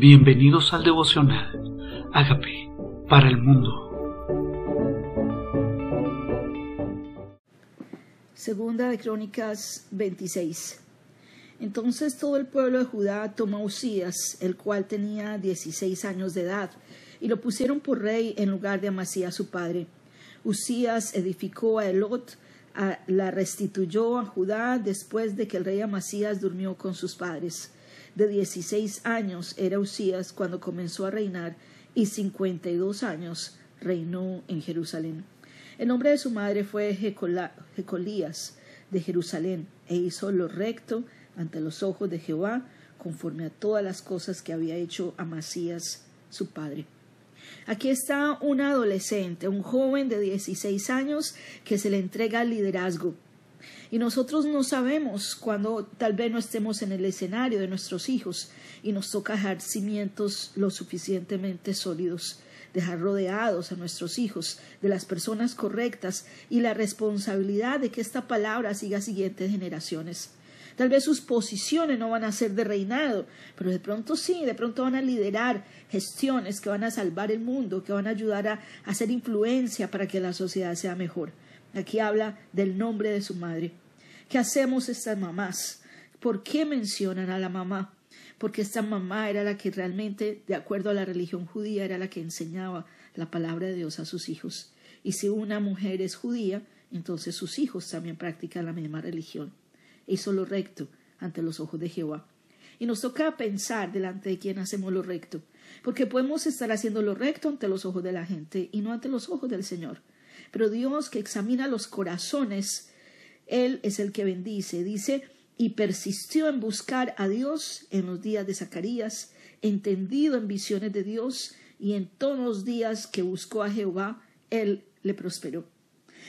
Bienvenidos al devocional. Hágame para el mundo. Segunda de Crónicas 26. Entonces todo el pueblo de Judá tomó a Usías, el cual tenía dieciséis años de edad, y lo pusieron por rey en lugar de Amasías su padre. Usías edificó a Elot, la restituyó a Judá después de que el rey Amasías durmió con sus padres de dieciséis años era Usías cuando comenzó a reinar y cincuenta y dos años reinó en Jerusalén. El nombre de su madre fue Jecolías de Jerusalén e hizo lo recto ante los ojos de Jehová conforme a todas las cosas que había hecho Amasías su padre. Aquí está un adolescente, un joven de dieciséis años que se le entrega el liderazgo y nosotros no sabemos cuando tal vez no estemos en el escenario de nuestros hijos y nos toca dejar cimientos lo suficientemente sólidos, dejar rodeados a nuestros hijos de las personas correctas y la responsabilidad de que esta palabra siga a siguientes generaciones. Tal vez sus posiciones no van a ser de reinado, pero de pronto sí, de pronto van a liderar gestiones que van a salvar el mundo, que van a ayudar a hacer influencia para que la sociedad sea mejor. Aquí habla del nombre de su madre. ¿Qué hacemos estas mamás? ¿Por qué mencionan a la mamá? Porque esta mamá era la que realmente, de acuerdo a la religión judía, era la que enseñaba la palabra de Dios a sus hijos. Y si una mujer es judía, entonces sus hijos también practican la misma religión. Hizo lo recto ante los ojos de Jehová. Y nos toca pensar delante de quién hacemos lo recto, porque podemos estar haciendo lo recto ante los ojos de la gente y no ante los ojos del Señor. Pero Dios que examina los corazones, Él es el que bendice. Dice, y persistió en buscar a Dios en los días de Zacarías, entendido en visiones de Dios, y en todos los días que buscó a Jehová, Él le prosperó.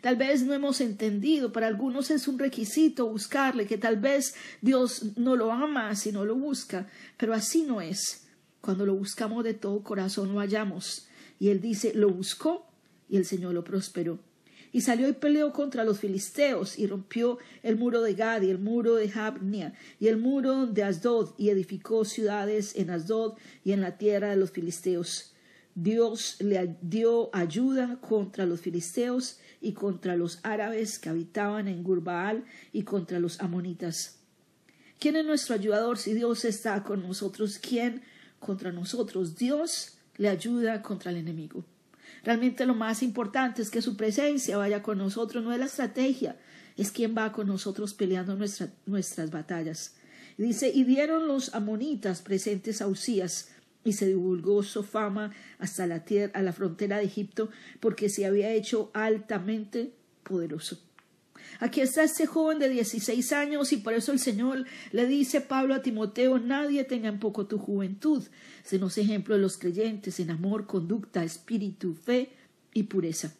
Tal vez no hemos entendido, para algunos es un requisito buscarle, que tal vez Dios no lo ama si no lo busca, pero así no es. Cuando lo buscamos de todo corazón lo hallamos. Y él dice, lo buscó y el Señor lo prosperó. Y salió y peleó contra los filisteos y rompió el muro de Gad y el muro de Jabnia y el muro de Asdod y edificó ciudades en Asdod y en la tierra de los filisteos. Dios le dio ayuda contra los filisteos y contra los árabes que habitaban en Gurbaal y contra los amonitas. ¿Quién es nuestro ayudador si Dios está con nosotros? ¿Quién contra nosotros? Dios le ayuda contra el enemigo. Realmente lo más importante es que su presencia vaya con nosotros, no es la estrategia, es quien va con nosotros peleando nuestras batallas. dice, y dieron los amonitas presentes a Usías, y se divulgó su fama hasta la tierra, a la frontera de Egipto, porque se había hecho altamente poderoso. Aquí está este joven de dieciséis años y por eso el Señor le dice Pablo a Timoteo, nadie tenga en poco tu juventud, sino ejemplo de los creyentes en amor, conducta, espíritu, fe y pureza.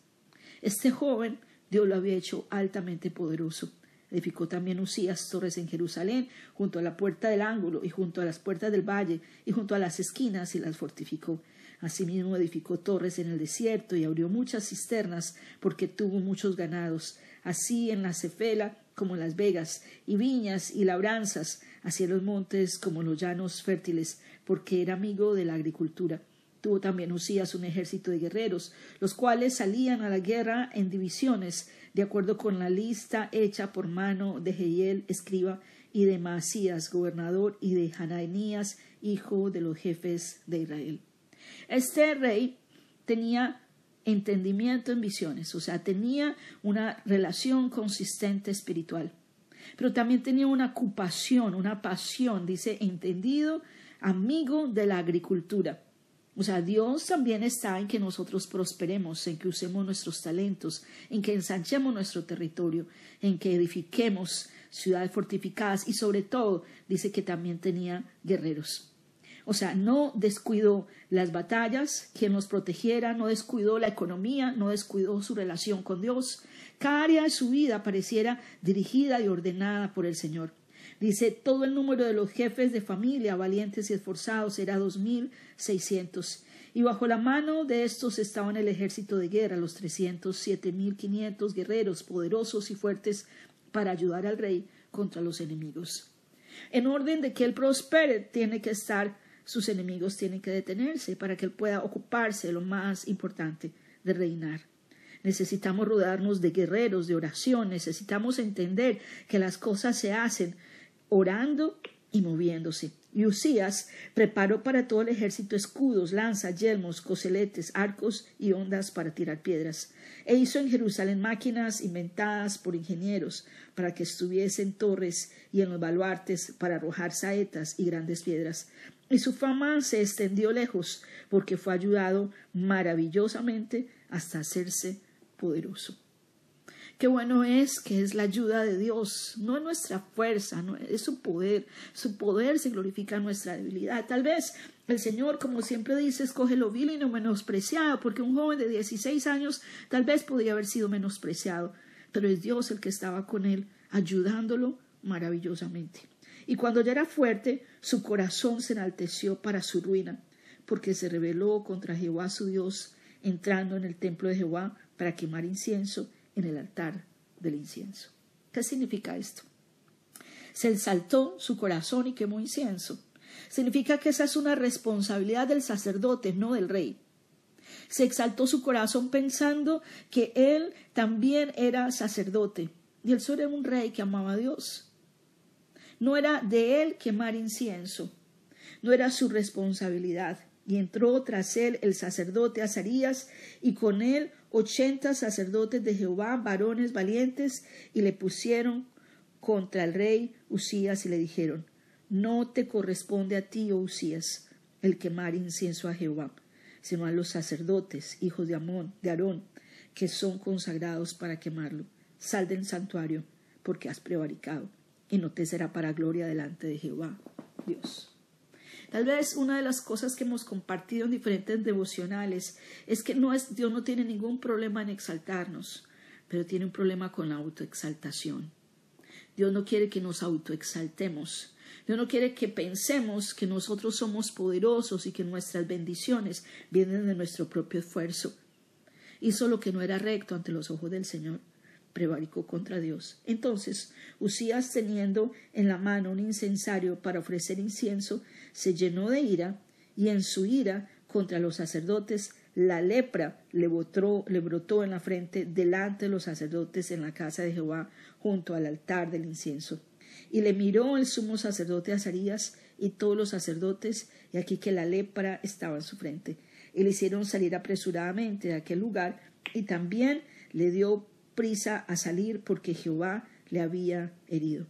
Este joven Dios lo había hecho altamente poderoso. Edificó también Usías torres en Jerusalén, junto a la puerta del ángulo y junto a las puertas del valle y junto a las esquinas y las fortificó. Asimismo edificó torres en el desierto y abrió muchas cisternas porque tuvo muchos ganados así en la Cefela como las vegas, y viñas y labranzas, hacia los montes como los llanos fértiles, porque era amigo de la agricultura. Tuvo también Usías un ejército de guerreros, los cuales salían a la guerra en divisiones, de acuerdo con la lista hecha por mano de Jehiel, escriba, y de Masías, gobernador, y de Hananías, hijo de los jefes de Israel. Este rey tenía entendimiento en visiones, o sea, tenía una relación consistente espiritual, pero también tenía una ocupación, una pasión, dice, entendido, amigo de la agricultura. O sea, Dios también está en que nosotros prosperemos, en que usemos nuestros talentos, en que ensanchemos nuestro territorio, en que edifiquemos ciudades fortificadas y sobre todo dice que también tenía guerreros. O sea, no descuidó las batallas, quien nos protegiera, no descuidó la economía, no descuidó su relación con Dios. Cada área de su vida pareciera dirigida y ordenada por el Señor. Dice, todo el número de los jefes de familia, valientes y esforzados, era dos mil seiscientos. Y bajo la mano de estos estaban el ejército de guerra, los trescientos siete mil quinientos guerreros poderosos y fuertes para ayudar al rey contra los enemigos. En orden de que él prospere, tiene que estar sus enemigos tienen que detenerse para que él pueda ocuparse de lo más importante, de reinar. Necesitamos rodarnos de guerreros, de oración, necesitamos entender que las cosas se hacen orando y moviéndose. Y Usías preparó para todo el ejército escudos, lanzas, yelmos, coseletes, arcos y ondas para tirar piedras. E hizo en Jerusalén máquinas inventadas por ingenieros para que estuviesen torres y en los baluartes para arrojar saetas y grandes piedras. Y su fama se extendió lejos porque fue ayudado maravillosamente hasta hacerse poderoso. Qué bueno es que es la ayuda de Dios, no es nuestra fuerza, es su poder. Su poder se glorifica en nuestra debilidad. Tal vez el Señor, como siempre dice, escoge lo vil y no menospreciado, porque un joven de 16 años tal vez podría haber sido menospreciado, pero es Dios el que estaba con él, ayudándolo maravillosamente. Y cuando ya era fuerte, su corazón se enalteció para su ruina, porque se rebeló contra Jehová su Dios, entrando en el templo de Jehová para quemar incienso en el altar del incienso. ¿Qué significa esto? Se exaltó su corazón y quemó incienso. Significa que esa es una responsabilidad del sacerdote, no del rey. Se exaltó su corazón pensando que él también era sacerdote y él solo era un rey que amaba a Dios. No era de él quemar incienso, no era su responsabilidad. Y entró tras él el sacerdote Azarías y con él ochenta sacerdotes de Jehová, varones valientes, y le pusieron contra el rey Usías y le dijeron, No te corresponde a ti, oh Usías, el quemar incienso a Jehová, sino a los sacerdotes, hijos de Amón, de Aarón, que son consagrados para quemarlo. Sal del santuario, porque has prevaricado, y no te será para gloria delante de Jehová, Dios. Tal vez una de las cosas que hemos compartido en diferentes devocionales es que no Dios no tiene ningún problema en exaltarnos, pero tiene un problema con la autoexaltación. Dios no quiere que nos autoexaltemos. Dios no quiere que pensemos que nosotros somos poderosos y que nuestras bendiciones vienen de nuestro propio esfuerzo. Hizo lo que no era recto ante los ojos del Señor prevaricó contra Dios. Entonces, Usías, teniendo en la mano un incensario para ofrecer incienso, se llenó de ira, y en su ira contra los sacerdotes, la lepra le, le brotó en la frente delante de los sacerdotes en la casa de Jehová, junto al altar del incienso. Y le miró el sumo sacerdote Azarías y todos los sacerdotes, y aquí que la lepra estaba en su frente. Y le hicieron salir apresuradamente de aquel lugar, y también le dio prisa a salir porque Jehová le había herido.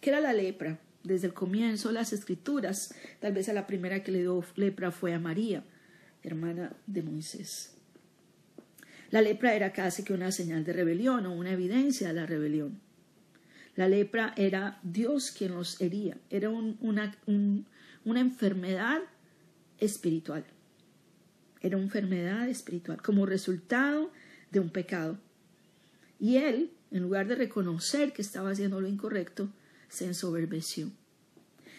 ¿Qué era la lepra? Desde el comienzo las escrituras, tal vez a la primera que le dio lepra fue a María, hermana de Moisés. La lepra era casi que una señal de rebelión o una evidencia de la rebelión. La lepra era Dios quien los hería, era una, una enfermedad espiritual. Era una enfermedad espiritual como resultado de un pecado. Y él, en lugar de reconocer que estaba haciendo lo incorrecto, se ensoberbeció.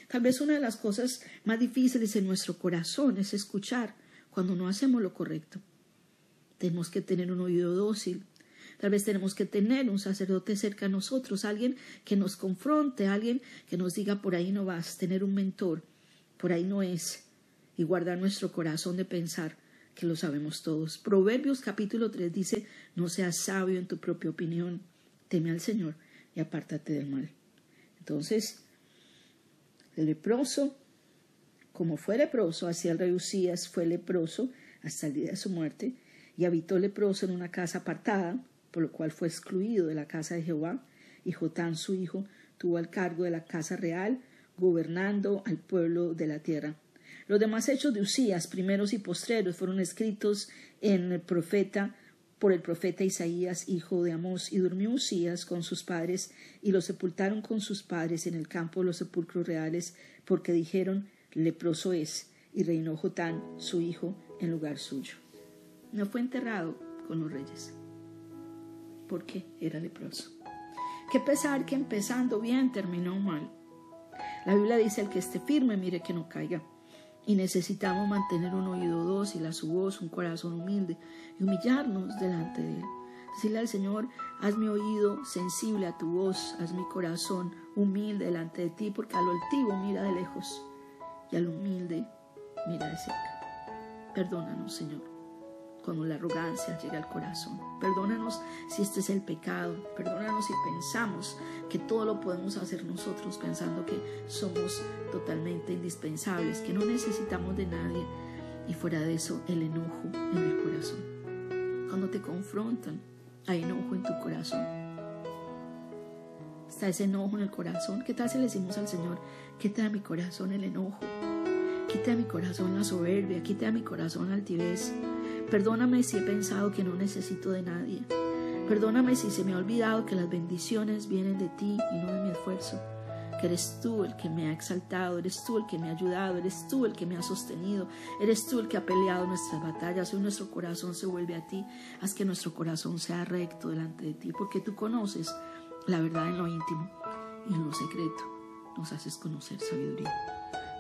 Tal vez una de las cosas más difíciles en nuestro corazón es escuchar cuando no hacemos lo correcto. Tenemos que tener un oído dócil. Tal vez tenemos que tener un sacerdote cerca a nosotros, alguien que nos confronte, alguien que nos diga por ahí no vas, tener un mentor, por ahí no es, y guardar nuestro corazón de pensar que lo sabemos todos. Proverbios capítulo 3 dice, no seas sabio en tu propia opinión, teme al Señor y apártate del mal. Entonces, el leproso, como fue leproso hacia el rey Usías, fue leproso hasta el día de su muerte, y habitó leproso en una casa apartada, por lo cual fue excluido de la casa de Jehová, y Jotán su hijo tuvo el cargo de la casa real, gobernando al pueblo de la tierra. Los demás hechos de Usías, primeros y postreros, fueron escritos en el profeta por el profeta Isaías, hijo de Amós, y durmió Usías con sus padres, y lo sepultaron con sus padres en el campo de los sepulcros reales, porque dijeron, leproso es, y reinó Jotán, su hijo, en lugar suyo. No fue enterrado con los reyes, porque era leproso. Qué pesar que empezando bien terminó mal. La Biblia dice, el que esté firme, mire que no caiga. Y necesitamos mantener un oído dócil a su voz, un corazón humilde y humillarnos delante de Él. Decirle al Señor, haz mi oído sensible a tu voz, haz mi corazón humilde delante de ti, porque a lo altivo mira de lejos y al humilde mira de cerca. Perdónanos, Señor, cuando la arrogancia llega al corazón. Perdónanos si este es el pecado. Perdónanos si pensamos que todo lo podemos hacer nosotros, pensando que somos totalmente indispensables, que no necesitamos de nadie. Y fuera de eso, el enojo en el corazón. Cuando te confrontan, hay enojo en tu corazón. Está ese enojo en el corazón. ¿Qué tal si le decimos al Señor, quita de mi corazón el enojo? Quita de mi corazón la soberbia, quita de mi corazón la altivez. Perdóname si he pensado que no necesito de nadie. Perdóname si se me ha olvidado que las bendiciones vienen de ti y no de mi esfuerzo. Que eres tú el que me ha exaltado, eres tú el que me ha ayudado, eres tú el que me ha sostenido, eres tú el que ha peleado nuestras batallas. Hoy nuestro corazón se vuelve a ti. Haz que nuestro corazón sea recto delante de ti, porque tú conoces la verdad en lo íntimo y en lo secreto. Nos haces conocer sabiduría.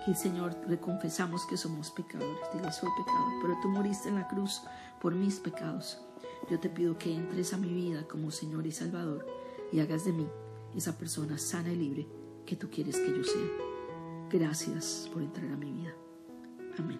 Que Señor reconfesamos que somos pecadores. Dile, soy pecador, pero tú moriste en la cruz por mis pecados. Yo te pido que entres a mi vida como Señor y Salvador y hagas de mí esa persona sana y libre que tú quieres que yo sea. Gracias por entrar a mi vida. Amén.